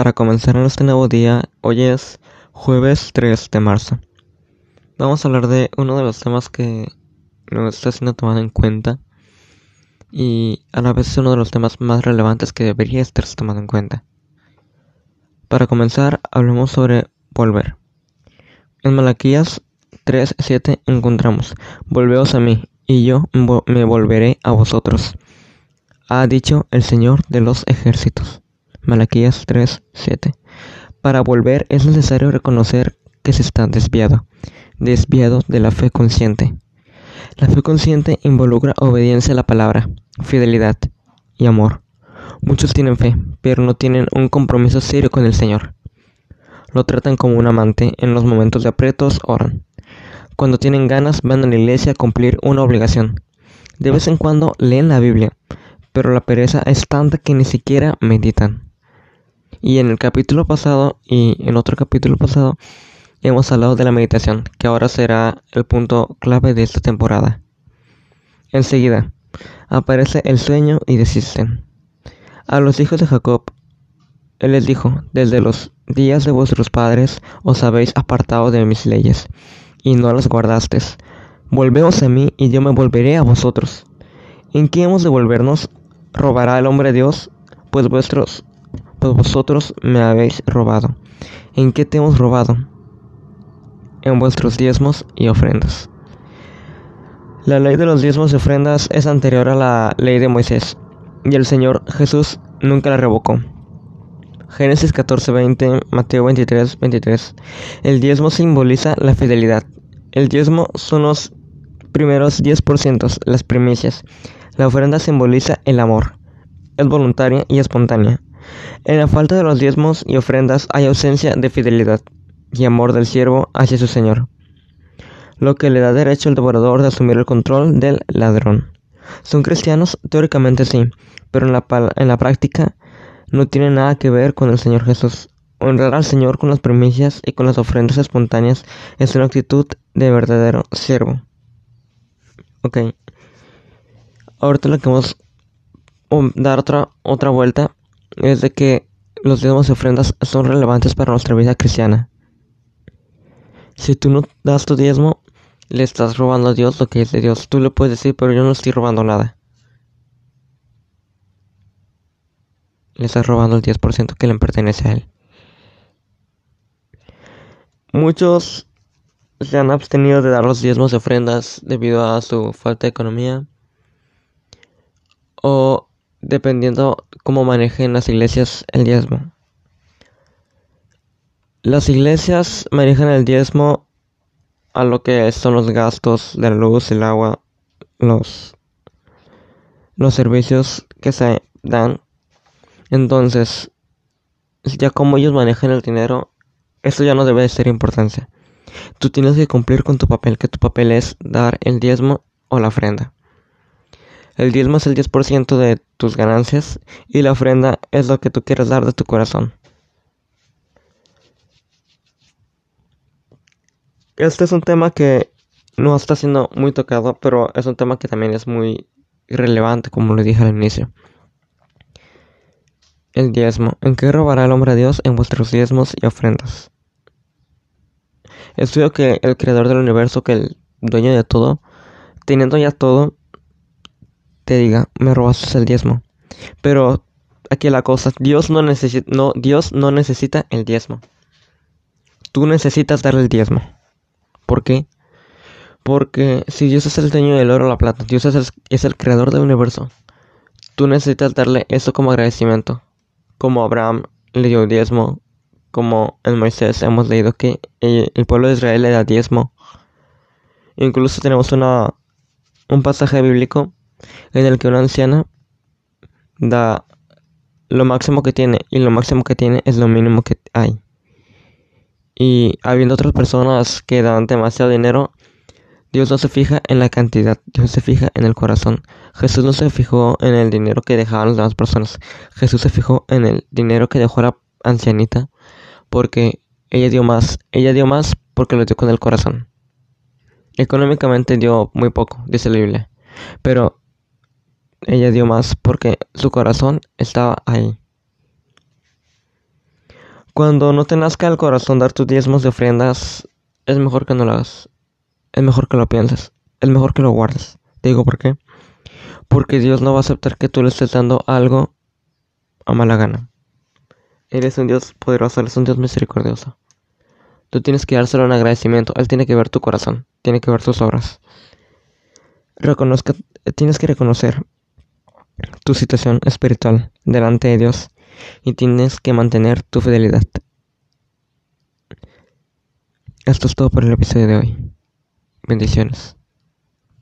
para comenzar en este nuevo día, hoy es jueves 3 de marzo. Vamos a hablar de uno de los temas que no está siendo tomado en cuenta y a la vez es uno de los temas más relevantes que debería estar tomado en cuenta. Para comenzar, hablemos sobre volver. En Malaquías 3:7 encontramos: Volveos a mí, y yo me volveré a vosotros ha dicho el Señor de los ejércitos. Malaquías 3:7. Para volver es necesario reconocer que se está desviado, desviado de la fe consciente. La fe consciente involucra obediencia a la palabra, fidelidad y amor. Muchos tienen fe, pero no tienen un compromiso serio con el Señor. Lo tratan como un amante, en los momentos de aprietos oran. Cuando tienen ganas van a la iglesia a cumplir una obligación. De vez en cuando leen la Biblia, pero la pereza es tanta que ni siquiera meditan. Y en el capítulo pasado y en otro capítulo pasado hemos hablado de la meditación, que ahora será el punto clave de esta temporada. Enseguida, aparece el sueño y desisten. A los hijos de Jacob, él les dijo, desde los días de vuestros padres os habéis apartado de mis leyes, y no las guardasteis. Volveos a mí y yo me volveré a vosotros. ¿En qué hemos de volvernos robará el hombre Dios? Pues vuestros, pues vosotros me habéis robado. ¿En qué te hemos robado? En vuestros diezmos y ofrendas. La ley de los diezmos y ofrendas es anterior a la ley de Moisés, y el Señor Jesús nunca la revocó. Génesis 14:20, Mateo 23:23. El diezmo simboliza la fidelidad. El diezmo son los primeros 10%, las primicias. La ofrenda simboliza el amor. Es voluntaria y espontánea. En la falta de los diezmos y ofrendas hay ausencia de fidelidad y amor del siervo hacia su Señor, lo que le da derecho al devorador de asumir el control del ladrón. Son cristianos, teóricamente sí, pero en la, en la práctica no tienen nada que ver con el Señor Jesús. Honrar al Señor con las primicias y con las ofrendas espontáneas es una actitud de verdadero siervo. Ok, ahorita lo que vamos a dar otra, otra vuelta es de que los diezmos y ofrendas son relevantes para nuestra vida cristiana. Si tú no das tu diezmo, le estás robando a Dios lo que es de Dios. Tú le puedes decir, pero yo no estoy robando nada. Le estás robando el 10% que le pertenece a él. Muchos se han abstenido de dar los diezmos y ofrendas debido a su falta de economía o dependiendo cómo manejen las iglesias el diezmo. Las iglesias manejan el diezmo a lo que son los gastos de la luz, el agua, los, servicios que se dan. Entonces, ya como ellos manejan el dinero, eso ya no debe de ser importancia. Tú tienes que cumplir con tu papel, que tu papel es dar el diezmo o la ofrenda. El diezmo es el 10% de tus ganancias y la ofrenda es lo que tú quieres dar de tu corazón. Este es un tema que no está siendo muy tocado, pero es un tema que también es muy relevante, como lo dije al inicio. El diezmo. ¿En qué robará el hombre a Dios? En vuestros diezmos y ofrendas. Estudio que el creador del universo, que el dueño de todo, teniendo ya todo, te diga, me robaste el diezmo. Pero aquí la cosa, Dios no necesita, no, Dios no necesita el diezmo. Tú necesitas darle el diezmo. ¿Por qué? Porque si Dios es el dueño del oro o la plata, Dios es el, es el creador del universo, tú necesitas darle eso como agradecimiento. Como Abraham le dio diezmo, como en Moisés hemos leído que el, pueblo de Israel le da diezmo. Incluso tenemos una, un pasaje bíblico en el que una anciana da lo máximo que tiene y lo máximo que tiene es lo mínimo que hay. Y habiendo otras personas que dan demasiado dinero, Dios no se fija en la cantidad, Dios se fija en el corazón. Jesús no se fijó en el dinero que dejaban las demás personas. Jesús se fijó en el dinero que dejó la ancianita porque ella dio más. Ella dio más porque lo dio con el corazón. Económicamente dio muy poco, dice la Biblia. Pero ella dio más porque su corazón estaba ahí. Cuando no te nazca el corazón dar tus diezmos de ofrendas, es mejor que no lo hagas. Es mejor que lo pienses. Es mejor que lo guardes. Te digo por qué. Porque Dios no va a aceptar que tú le estés dando algo a mala gana. Eres un Dios poderoso, eres un Dios misericordioso. Tú tienes que dárselo un agradecimiento. Él tiene que ver tu corazón, tiene que ver tus obras. Reconozca, tienes que reconocer tu situación espiritual delante de Dios y tienes que mantener tu fidelidad. Esto es todo por el episodio de hoy. Bendiciones.